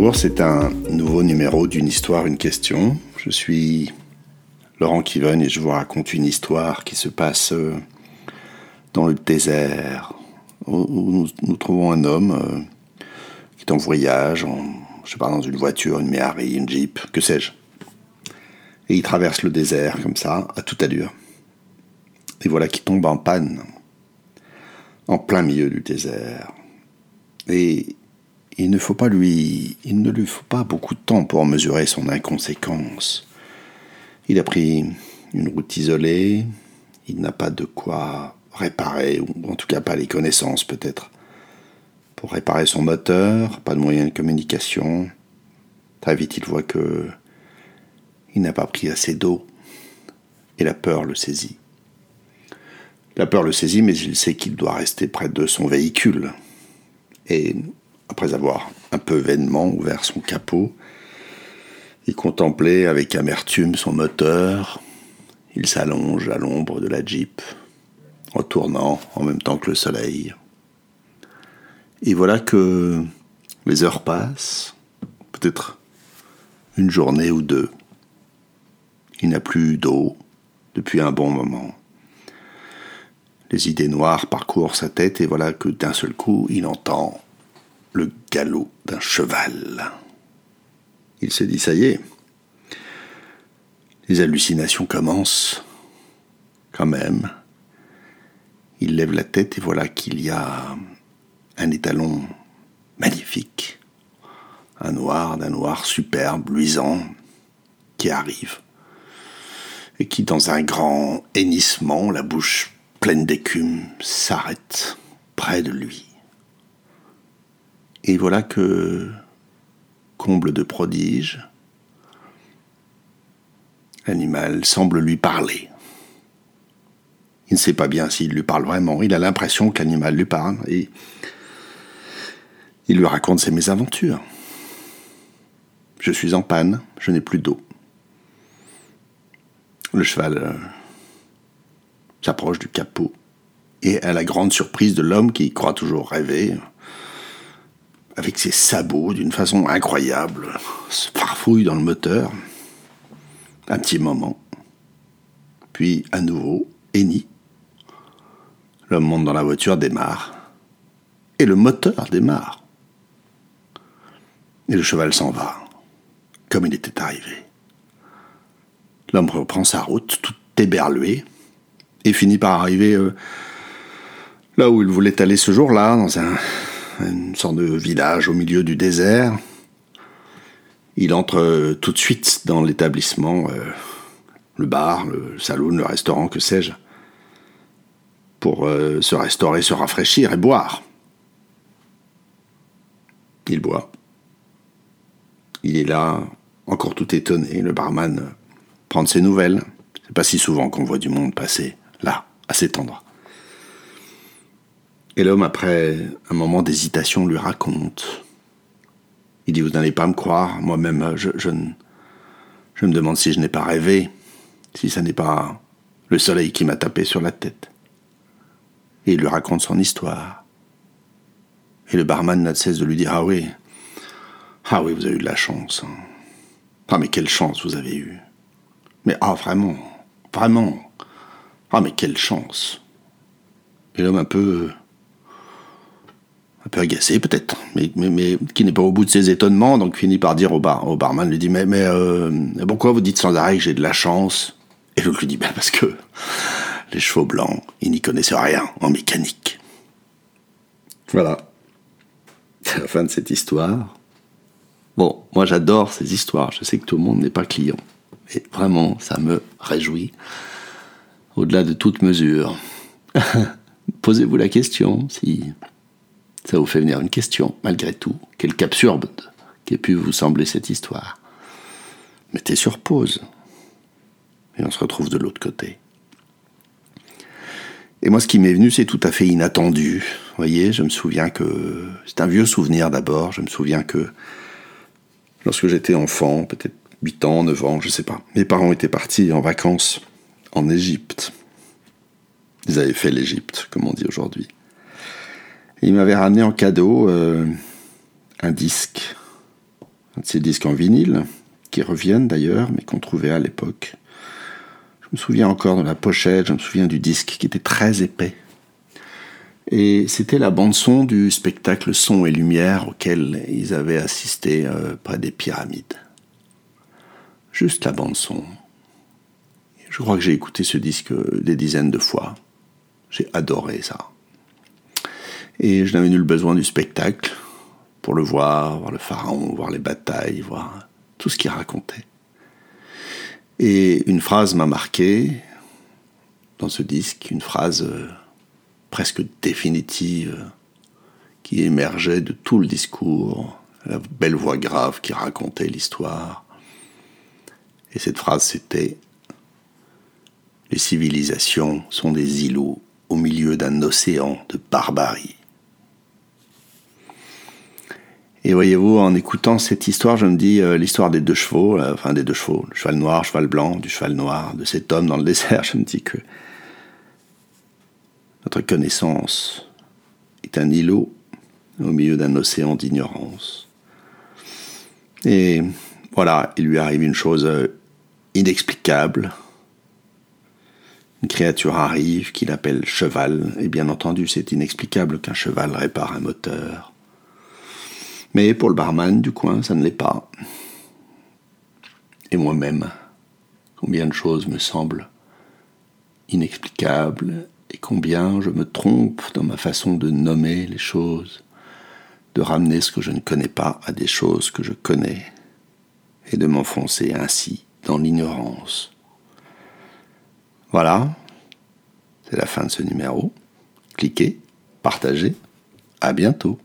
Bonjour, c'est un nouveau numéro d'une histoire, une question. Je suis Laurent Kiven et je vous raconte une histoire qui se passe euh, dans le désert où nous, trouvons un homme euh, qui est en voyage, en, je sais pas, dans une voiture, une Méhari, une Jeep, que sais-je. Et il traverse le désert comme ça, à toute allure. Et voilà qu'il tombe en panne, en plein milieu du désert. Et il ne faut pas lui, il ne lui faut pas beaucoup de temps pour mesurer son inconséquence. Il a pris une route isolée, il n'a pas de quoi réparer, ou en tout cas pas les connaissances peut-être. Pour réparer son moteur, pas de moyen de communication. Très vite il voit que il n'a pas pris assez d'eau, et la peur le saisit. La peur le saisit, mais il sait qu'il doit rester près de son véhicule. Et après avoir un peu vainement ouvert son capot, il contemplait avec amertume son moteur. Il s'allonge à l'ombre de la Jeep, en tournant en même temps que le soleil. Et voilà que les heures passent, peut-être une journée ou deux. Il n'a plus d'eau depuis un bon moment. Les idées noires parcourent sa tête et voilà que d'un seul coup, il entend le galop d'un cheval. Il se dit, ça y est, les hallucinations commencent quand même. Il lève la tête et voilà qu'il y a un étalon magnifique, un noir d'un noir superbe, luisant, qui arrive et qui, dans un grand hennissement, la bouche pleine d'écume, s'arrête près de lui. Et voilà que, comble de prodige, l'animal semble lui parler. Il ne sait pas bien s'il lui parle vraiment, il a l'impression que l'animal lui parle et il lui raconte ses mésaventures. Je suis en panne, je n'ai plus d'eau. Le cheval euh, s'approche du capot et à la grande surprise de l'homme qui croit toujours rêver, avec ses sabots d'une façon incroyable, se farfouille dans le moteur. Un petit moment. Puis à nouveau, Eni. L'homme monte dans la voiture, démarre. Et le moteur démarre. Et le cheval s'en va, comme il était arrivé. L'homme reprend sa route, tout éberlué, et finit par arriver euh, là où il voulait aller ce jour-là, dans un, une sorte de village au milieu du désert. Il entre euh, tout de suite dans l'établissement, euh, le bar, le saloon, le restaurant, que sais-je, pour euh, se restaurer, se rafraîchir et boire. Il boit. Il est là, encore tout étonné, le barman prend de ses nouvelles. C'est pas si souvent qu'on voit du monde passer là, à cet endroit. Et l'homme, après un moment d'hésitation, lui raconte. Il dit, vous n'allez pas me croire, moi-même, je, je, je me demande si je n'ai pas rêvé, si ça n'est pas le soleil qui m'a tapé sur la tête. Et il lui raconte son histoire. Et le barman n'a de cesse de lui dire, ah oui, ah oui, vous avez eu de la chance. Hein. Ah mais quelle chance vous avez eue. Mais ah vraiment, vraiment. Ah mais quelle chance. Et l'homme un peu peu agacé peut-être, mais, mais, qui n'est pas au bout de ses étonnements, donc finit par dire au, bar, au barman, lui dit mais, mais euh, pourquoi vous dites sans arrêt que j'ai de la chance? Et l'autre lui dit ben parce que les chevaux blancs, ils n'y connaissent rien en mécanique. Voilà. C'est la fin de cette histoire. Bon, moi j'adore ces histoires, je sais que tout le monde n'est pas client, mais vraiment ça me réjouit au-delà de toute mesure. Posez-vous la question si ça vous fait venir une question, malgré tout. Quelle absurde qu'ait pu vous sembler cette histoire. Mettez sur pause. Et on se retrouve de l'autre côté. Et moi, ce qui m'est venu, c'est tout à fait inattendu. Vous voyez, je me souviens que. C'est un vieux souvenir d'abord. Je me souviens que lorsque j'étais enfant, peut-être 8 ans, 9 ans, je ne sais pas, mes parents étaient partis en vacances en Égypte. Ils avaient fait l'Égypte, comme on dit aujourd'hui. Il m'avait ramené en cadeau euh, un disque un de ces disques en vinyle, qui reviennent d'ailleurs, mais qu'on trouvait à l'époque. Je me souviens encore de la pochette, je me souviens du disque qui était très épais. Et c'était la bande-son du spectacle Son et Lumière auquel ils avaient assisté euh, près des pyramides. Juste la bande-son. Je crois que j'ai écouté ce disque des dizaines de fois. J'ai adoré ça. Et je n'avais nul besoin du spectacle pour le voir, voir le pharaon, voir les batailles, voir tout ce qu'il racontait. Et une phrase m'a marqué dans ce disque, une phrase euh, presque définitive qui émergeait de tout le discours, la belle voix grave qui racontait l'histoire. Et cette phrase c'était Les civilisations sont des îlots au milieu d'un océan de barbarie. Et voyez-vous, en écoutant cette histoire, je me dis euh, l'histoire des deux chevaux, euh, enfin des deux chevaux, le cheval noir, le cheval blanc, du cheval noir, de cet homme dans le désert, je me dis que notre connaissance est un îlot au milieu d'un océan d'ignorance. Et voilà, il lui arrive une chose euh, inexplicable. Une créature arrive qu'il appelle cheval, et bien entendu c'est inexplicable qu'un cheval répare un moteur. Mais pour le barman du coin, ça ne l'est pas. Et moi-même, combien de choses me semblent inexplicables et combien je me trompe dans ma façon de nommer les choses, de ramener ce que je ne connais pas à des choses que je connais, et de m'enfoncer ainsi dans l'ignorance. Voilà, c'est la fin de ce numéro. Cliquez, partagez, à bientôt.